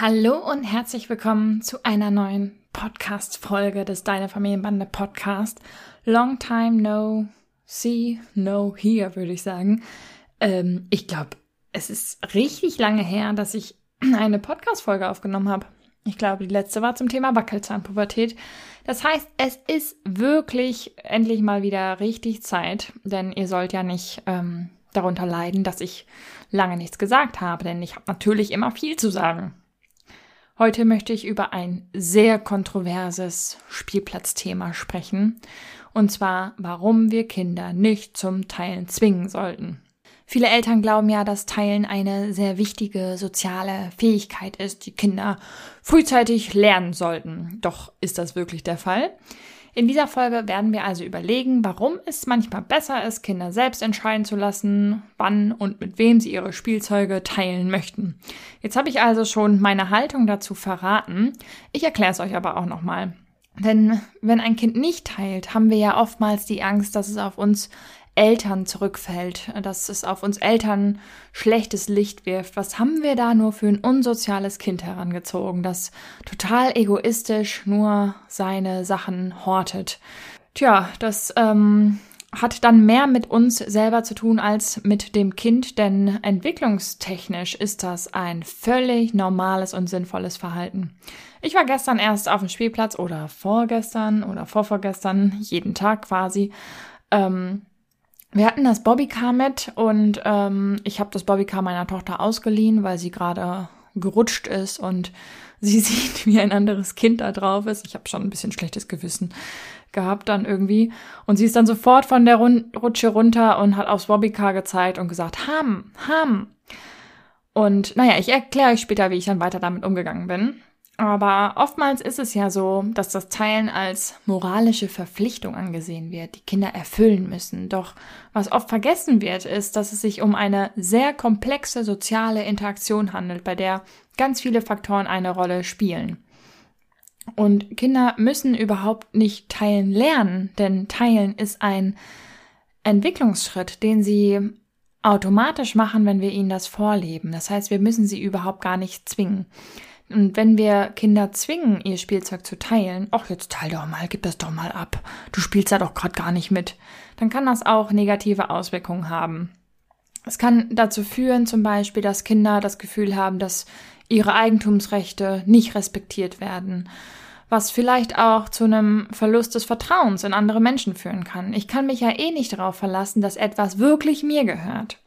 Hallo und herzlich willkommen zu einer neuen Podcast-Folge des Deine Familienbande Podcast. Long time no see, no hear, würde ich sagen. Ähm, ich glaube, es ist richtig lange her, dass ich eine Podcast-Folge aufgenommen habe. Ich glaube, die letzte war zum Thema Wackelzahnpubertät. Das heißt, es ist wirklich endlich mal wieder richtig Zeit, denn ihr sollt ja nicht ähm, darunter leiden, dass ich lange nichts gesagt habe, denn ich habe natürlich immer viel zu sagen. Heute möchte ich über ein sehr kontroverses Spielplatzthema sprechen, und zwar, warum wir Kinder nicht zum Teilen zwingen sollten. Viele Eltern glauben ja, dass Teilen eine sehr wichtige soziale Fähigkeit ist, die Kinder frühzeitig lernen sollten. Doch ist das wirklich der Fall? In dieser Folge werden wir also überlegen, warum es manchmal besser ist, Kinder selbst entscheiden zu lassen, wann und mit wem sie ihre Spielzeuge teilen möchten. Jetzt habe ich also schon meine Haltung dazu verraten. Ich erkläre es euch aber auch nochmal. Denn wenn ein Kind nicht teilt, haben wir ja oftmals die Angst, dass es auf uns Eltern zurückfällt, dass es auf uns Eltern schlechtes Licht wirft. Was haben wir da nur für ein unsoziales Kind herangezogen, das total egoistisch nur seine Sachen hortet? Tja, das ähm, hat dann mehr mit uns selber zu tun als mit dem Kind, denn entwicklungstechnisch ist das ein völlig normales und sinnvolles Verhalten. Ich war gestern erst auf dem Spielplatz oder vorgestern oder vorvorgestern, jeden Tag quasi. Ähm, wir hatten das Bobbycar mit und ähm, ich habe das Bobbycar meiner Tochter ausgeliehen, weil sie gerade gerutscht ist und sie sieht, wie ein anderes Kind da drauf ist. Ich habe schon ein bisschen schlechtes Gewissen gehabt dann irgendwie. Und sie ist dann sofort von der Run Rutsche runter und hat aufs Bobbycar gezeigt und gesagt, Ham, Ham. Und naja, ich erkläre euch später, wie ich dann weiter damit umgegangen bin. Aber oftmals ist es ja so, dass das Teilen als moralische Verpflichtung angesehen wird, die Kinder erfüllen müssen. Doch was oft vergessen wird, ist, dass es sich um eine sehr komplexe soziale Interaktion handelt, bei der ganz viele Faktoren eine Rolle spielen. Und Kinder müssen überhaupt nicht teilen lernen, denn teilen ist ein Entwicklungsschritt, den sie automatisch machen, wenn wir ihnen das vorleben. Das heißt, wir müssen sie überhaupt gar nicht zwingen. Und wenn wir Kinder zwingen, ihr Spielzeug zu teilen, ach, jetzt teil doch mal, gib das doch mal ab. Du spielst da doch gerade gar nicht mit. Dann kann das auch negative Auswirkungen haben. Es kann dazu führen, zum Beispiel, dass Kinder das Gefühl haben, dass ihre Eigentumsrechte nicht respektiert werden, was vielleicht auch zu einem Verlust des Vertrauens in andere Menschen führen kann. Ich kann mich ja eh nicht darauf verlassen, dass etwas wirklich mir gehört.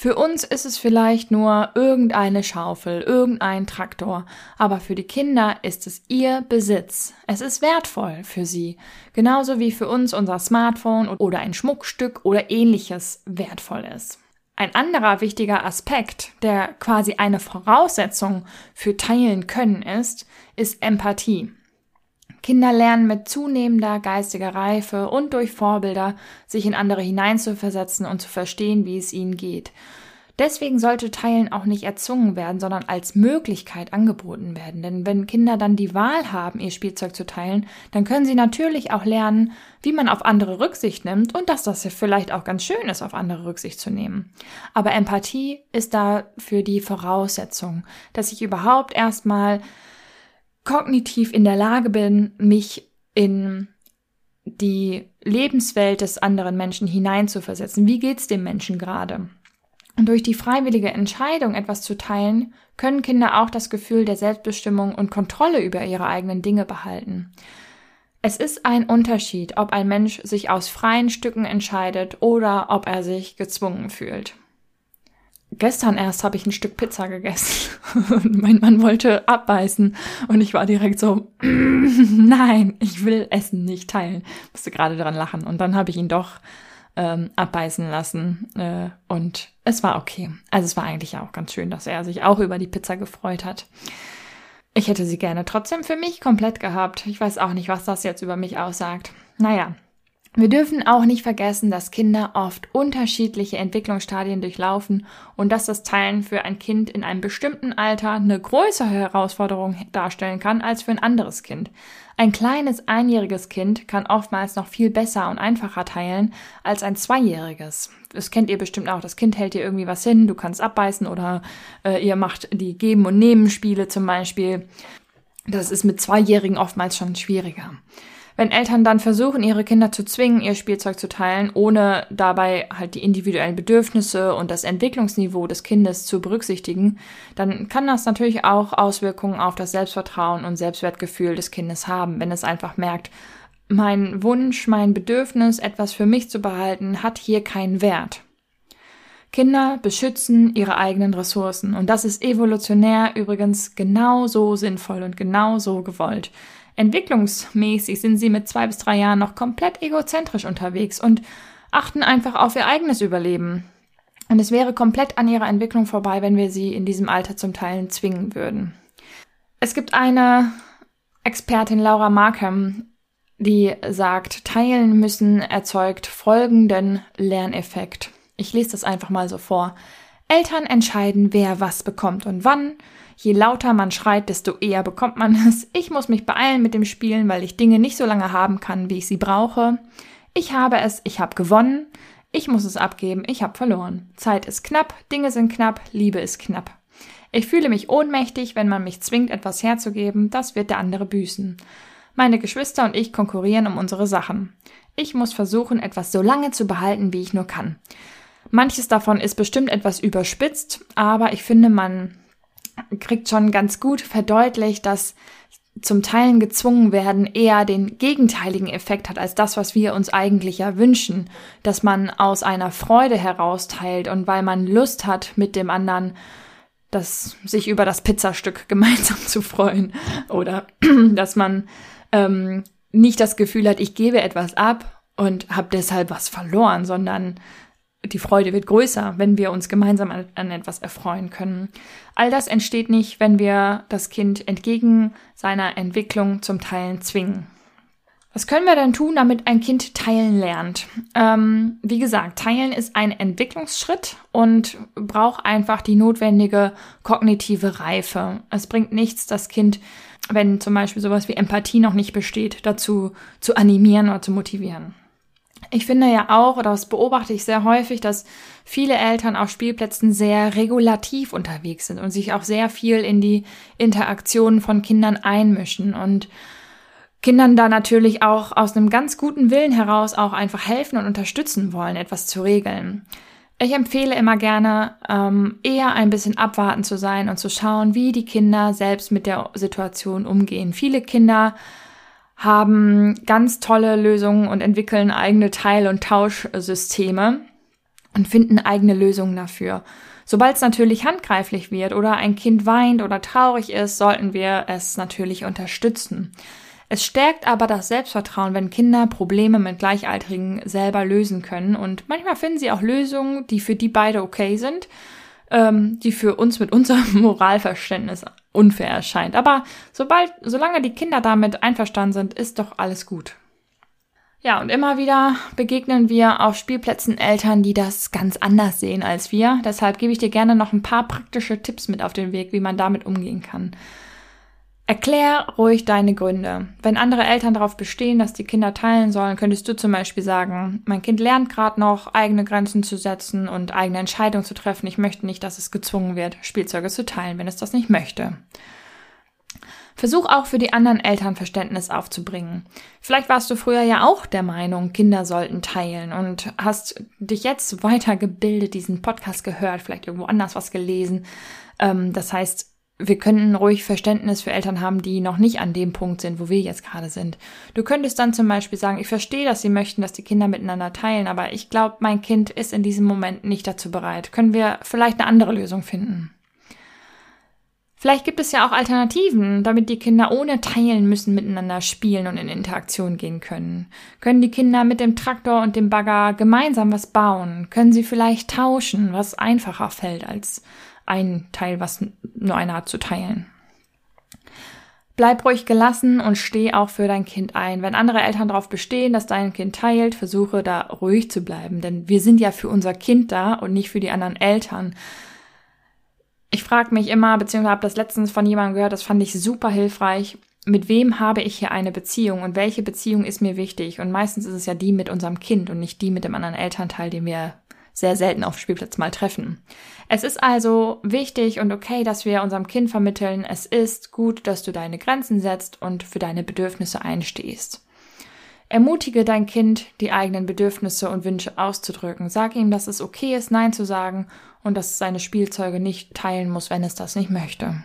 Für uns ist es vielleicht nur irgendeine Schaufel, irgendein Traktor, aber für die Kinder ist es ihr Besitz. Es ist wertvoll für sie, genauso wie für uns unser Smartphone oder ein Schmuckstück oder ähnliches wertvoll ist. Ein anderer wichtiger Aspekt, der quasi eine Voraussetzung für Teilen können ist, ist Empathie. Kinder lernen mit zunehmender geistiger Reife und durch Vorbilder, sich in andere hineinzuversetzen und zu verstehen, wie es ihnen geht. Deswegen sollte Teilen auch nicht erzwungen werden, sondern als Möglichkeit angeboten werden. Denn wenn Kinder dann die Wahl haben, ihr Spielzeug zu teilen, dann können sie natürlich auch lernen, wie man auf andere Rücksicht nimmt und dass das vielleicht auch ganz schön ist, auf andere Rücksicht zu nehmen. Aber Empathie ist dafür die Voraussetzung, dass ich überhaupt erstmal kognitiv in der Lage bin, mich in die Lebenswelt des anderen Menschen hineinzuversetzen. Wie geht's dem Menschen gerade? Und durch die freiwillige Entscheidung, etwas zu teilen, können Kinder auch das Gefühl der Selbstbestimmung und Kontrolle über ihre eigenen Dinge behalten. Es ist ein Unterschied, ob ein Mensch sich aus freien Stücken entscheidet oder ob er sich gezwungen fühlt. Gestern erst habe ich ein Stück Pizza gegessen und mein Mann wollte abbeißen und ich war direkt so, nein, ich will Essen nicht teilen. Musste gerade daran lachen und dann habe ich ihn doch ähm, abbeißen lassen. Äh, und es war okay. Also es war eigentlich auch ganz schön, dass er sich auch über die Pizza gefreut hat. Ich hätte sie gerne trotzdem für mich komplett gehabt. Ich weiß auch nicht, was das jetzt über mich aussagt. Naja, wir dürfen auch nicht vergessen, dass Kinder oft unterschiedliche Entwicklungsstadien durchlaufen und dass das Teilen für ein Kind in einem bestimmten Alter eine größere Herausforderung darstellen kann als für ein anderes Kind. Ein kleines einjähriges Kind kann oftmals noch viel besser und einfacher teilen als ein zweijähriges. Das kennt ihr bestimmt auch. Das Kind hält dir irgendwie was hin, du kannst abbeißen oder äh, ihr macht die Geben- und Nehmen-Spiele zum Beispiel. Das ist mit Zweijährigen oftmals schon schwieriger. Wenn Eltern dann versuchen, ihre Kinder zu zwingen, ihr Spielzeug zu teilen, ohne dabei halt die individuellen Bedürfnisse und das Entwicklungsniveau des Kindes zu berücksichtigen, dann kann das natürlich auch Auswirkungen auf das Selbstvertrauen und Selbstwertgefühl des Kindes haben, wenn es einfach merkt, mein Wunsch, mein Bedürfnis, etwas für mich zu behalten, hat hier keinen Wert. Kinder beschützen ihre eigenen Ressourcen und das ist evolutionär übrigens genauso sinnvoll und genauso gewollt. Entwicklungsmäßig sind sie mit zwei bis drei Jahren noch komplett egozentrisch unterwegs und achten einfach auf ihr eigenes Überleben. Und es wäre komplett an ihrer Entwicklung vorbei, wenn wir sie in diesem Alter zum Teilen zwingen würden. Es gibt eine Expertin, Laura Markham, die sagt, Teilen müssen erzeugt folgenden Lerneffekt. Ich lese das einfach mal so vor. Eltern entscheiden, wer was bekommt und wann. Je lauter man schreit, desto eher bekommt man es. Ich muss mich beeilen mit dem Spielen, weil ich Dinge nicht so lange haben kann, wie ich sie brauche. Ich habe es, ich habe gewonnen. Ich muss es abgeben, ich habe verloren. Zeit ist knapp, Dinge sind knapp, Liebe ist knapp. Ich fühle mich ohnmächtig, wenn man mich zwingt, etwas herzugeben, das wird der andere büßen. Meine Geschwister und ich konkurrieren um unsere Sachen. Ich muss versuchen, etwas so lange zu behalten, wie ich nur kann. Manches davon ist bestimmt etwas überspitzt, aber ich finde, man kriegt schon ganz gut verdeutlicht, dass zum Teilen gezwungen werden eher den gegenteiligen Effekt hat als das, was wir uns eigentlich ja wünschen, dass man aus einer Freude heraus teilt und weil man Lust hat, mit dem anderen das, sich über das Pizzastück gemeinsam zu freuen oder dass man ähm, nicht das Gefühl hat, ich gebe etwas ab und habe deshalb was verloren, sondern die Freude wird größer, wenn wir uns gemeinsam an, an, etwas erfreuen können. All das entsteht nicht, wenn wir das Kind entgegen seiner Entwicklung zum Teilen zwingen. Was können wir denn tun, damit ein Kind teilen lernt? Ähm, wie gesagt, teilen ist ein Entwicklungsschritt und braucht einfach die notwendige kognitive Reife. Es bringt nichts, das Kind, wenn zum Beispiel sowas wie Empathie noch nicht besteht, dazu zu animieren oder zu motivieren. Ich finde ja auch, oder das beobachte ich sehr häufig, dass viele Eltern auf Spielplätzen sehr regulativ unterwegs sind und sich auch sehr viel in die Interaktionen von Kindern einmischen und Kindern da natürlich auch aus einem ganz guten Willen heraus auch einfach helfen und unterstützen wollen, etwas zu regeln. Ich empfehle immer gerne, ähm, eher ein bisschen abwarten zu sein und zu schauen, wie die Kinder selbst mit der Situation umgehen. Viele Kinder haben ganz tolle Lösungen und entwickeln eigene Teil- und Tauschsysteme und finden eigene Lösungen dafür. Sobald es natürlich handgreiflich wird oder ein Kind weint oder traurig ist, sollten wir es natürlich unterstützen. Es stärkt aber das Selbstvertrauen, wenn Kinder Probleme mit Gleichaltrigen selber lösen können. Und manchmal finden sie auch Lösungen, die für die beide okay sind, ähm, die für uns mit unserem Moralverständnis unfair erscheint. Aber sobald, solange die Kinder damit einverstanden sind, ist doch alles gut. Ja, und immer wieder begegnen wir auf Spielplätzen Eltern, die das ganz anders sehen als wir. Deshalb gebe ich dir gerne noch ein paar praktische Tipps mit auf den Weg, wie man damit umgehen kann. Erklär ruhig deine Gründe. Wenn andere Eltern darauf bestehen, dass die Kinder teilen sollen, könntest du zum Beispiel sagen, mein Kind lernt gerade noch, eigene Grenzen zu setzen und eigene Entscheidungen zu treffen. Ich möchte nicht, dass es gezwungen wird, Spielzeuge zu teilen, wenn es das nicht möchte. Versuch auch für die anderen Eltern Verständnis aufzubringen. Vielleicht warst du früher ja auch der Meinung, Kinder sollten teilen und hast dich jetzt weitergebildet, diesen Podcast gehört, vielleicht irgendwo anders was gelesen. Ähm, das heißt, wir könnten ruhig Verständnis für Eltern haben, die noch nicht an dem Punkt sind, wo wir jetzt gerade sind. Du könntest dann zum Beispiel sagen, ich verstehe, dass sie möchten, dass die Kinder miteinander teilen, aber ich glaube, mein Kind ist in diesem Moment nicht dazu bereit. Können wir vielleicht eine andere Lösung finden? Vielleicht gibt es ja auch Alternativen, damit die Kinder ohne Teilen müssen miteinander spielen und in Interaktion gehen können. Können die Kinder mit dem Traktor und dem Bagger gemeinsam was bauen? Können sie vielleicht tauschen, was einfacher fällt als ein Teil, was nur einer hat zu teilen? Bleib ruhig gelassen und steh auch für dein Kind ein. Wenn andere Eltern darauf bestehen, dass dein Kind teilt, versuche da ruhig zu bleiben, denn wir sind ja für unser Kind da und nicht für die anderen Eltern ich frage mich immer, beziehungsweise habe das letztens von jemandem gehört, das fand ich super hilfreich. Mit wem habe ich hier eine Beziehung und welche Beziehung ist mir wichtig? Und meistens ist es ja die mit unserem Kind und nicht die mit dem anderen Elternteil, den wir sehr selten auf Spielplatz mal treffen. Es ist also wichtig und okay, dass wir unserem Kind vermitteln, es ist gut, dass du deine Grenzen setzt und für deine Bedürfnisse einstehst. Ermutige dein Kind, die eigenen Bedürfnisse und Wünsche auszudrücken. Sag ihm, dass es okay ist, Nein zu sagen und dass es seine Spielzeuge nicht teilen muss, wenn es das nicht möchte.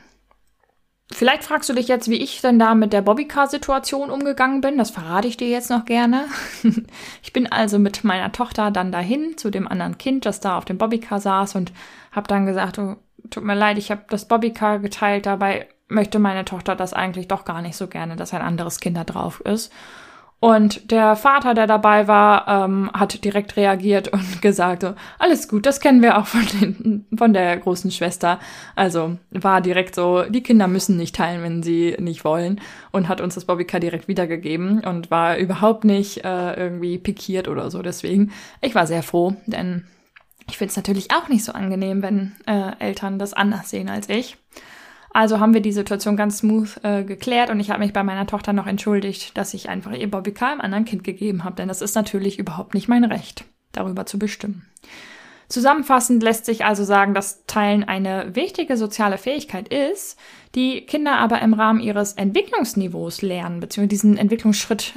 Vielleicht fragst du dich jetzt, wie ich denn da mit der Bobbycar-Situation umgegangen bin. Das verrate ich dir jetzt noch gerne. ich bin also mit meiner Tochter dann dahin zu dem anderen Kind, das da auf dem Bobbycar saß und habe dann gesagt, oh, tut mir leid, ich habe das Bobbycar geteilt. Dabei möchte meine Tochter das eigentlich doch gar nicht so gerne, dass ein anderes Kind da drauf ist. Und der Vater, der dabei war, ähm, hat direkt reagiert und gesagt, so, alles gut, das kennen wir auch von, den, von der großen Schwester. Also war direkt so, die Kinder müssen nicht teilen, wenn sie nicht wollen. Und hat uns das Bobbycar direkt wiedergegeben und war überhaupt nicht äh, irgendwie pikiert oder so. Deswegen, ich war sehr froh, denn ich finde es natürlich auch nicht so angenehm, wenn äh, Eltern das anders sehen als ich. Also haben wir die Situation ganz smooth äh, geklärt und ich habe mich bei meiner Tochter noch entschuldigt, dass ich einfach ihr Bobbycar einem anderen Kind gegeben habe, denn das ist natürlich überhaupt nicht mein Recht, darüber zu bestimmen. Zusammenfassend lässt sich also sagen, dass Teilen eine wichtige soziale Fähigkeit ist, die Kinder aber im Rahmen ihres Entwicklungsniveaus lernen, beziehungsweise diesen Entwicklungsschritt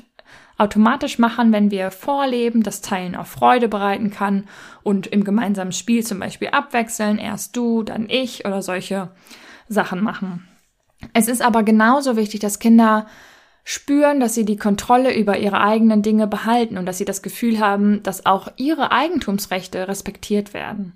automatisch machen, wenn wir vorleben, dass Teilen auch Freude bereiten kann und im gemeinsamen Spiel zum Beispiel abwechseln, erst du, dann ich oder solche Sachen machen. Es ist aber genauso wichtig, dass Kinder spüren, dass sie die Kontrolle über ihre eigenen Dinge behalten und dass sie das Gefühl haben, dass auch ihre Eigentumsrechte respektiert werden.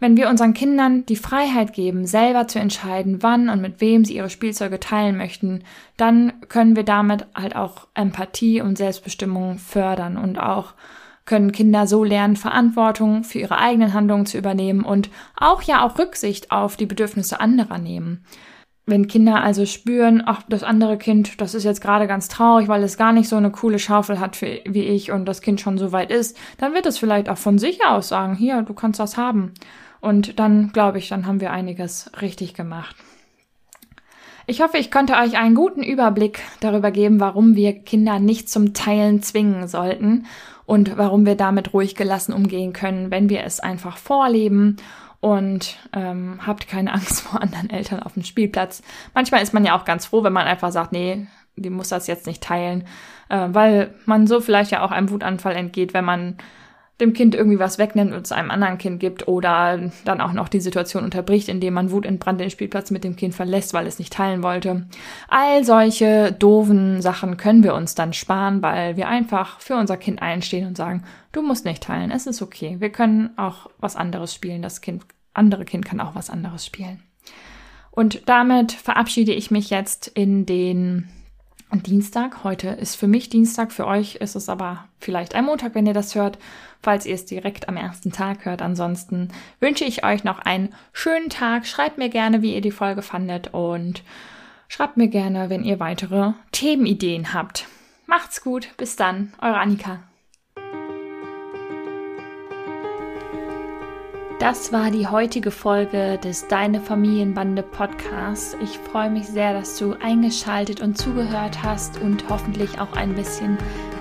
Wenn wir unseren Kindern die Freiheit geben, selber zu entscheiden, wann und mit wem sie ihre Spielzeuge teilen möchten, dann können wir damit halt auch Empathie und Selbstbestimmung fördern und auch können Kinder so lernen, Verantwortung für ihre eigenen Handlungen zu übernehmen und auch ja auch Rücksicht auf die Bedürfnisse anderer nehmen. Wenn Kinder also spüren, ach, das andere Kind, das ist jetzt gerade ganz traurig, weil es gar nicht so eine coole Schaufel hat für, wie ich und das Kind schon so weit ist, dann wird es vielleicht auch von sich aus sagen, hier, du kannst das haben. Und dann, glaube ich, dann haben wir einiges richtig gemacht. Ich hoffe, ich konnte euch einen guten Überblick darüber geben, warum wir Kinder nicht zum Teilen zwingen sollten und warum wir damit ruhig gelassen umgehen können, wenn wir es einfach vorleben und ähm, habt keine Angst vor anderen Eltern auf dem Spielplatz. Manchmal ist man ja auch ganz froh, wenn man einfach sagt, nee, die muss das jetzt nicht teilen, äh, weil man so vielleicht ja auch einem Wutanfall entgeht, wenn man dem Kind irgendwie was wegnimmt und es einem anderen Kind gibt oder dann auch noch die Situation unterbricht, indem man wutentbrannt den Spielplatz mit dem Kind verlässt, weil es nicht teilen wollte. All solche doofen Sachen können wir uns dann sparen, weil wir einfach für unser Kind einstehen und sagen, du musst nicht teilen, es ist okay. Wir können auch was anderes spielen. Das Kind, andere Kind kann auch was anderes spielen. Und damit verabschiede ich mich jetzt in den Dienstag. Heute ist für mich Dienstag, für euch ist es aber vielleicht ein Montag, wenn ihr das hört, falls ihr es direkt am ersten Tag hört. Ansonsten wünsche ich euch noch einen schönen Tag. Schreibt mir gerne, wie ihr die Folge fandet und schreibt mir gerne, wenn ihr weitere Themenideen habt. Macht's gut, bis dann, eure Annika. Das war die heutige Folge des Deine Familienbande Podcasts. Ich freue mich sehr, dass du eingeschaltet und zugehört hast und hoffentlich auch ein bisschen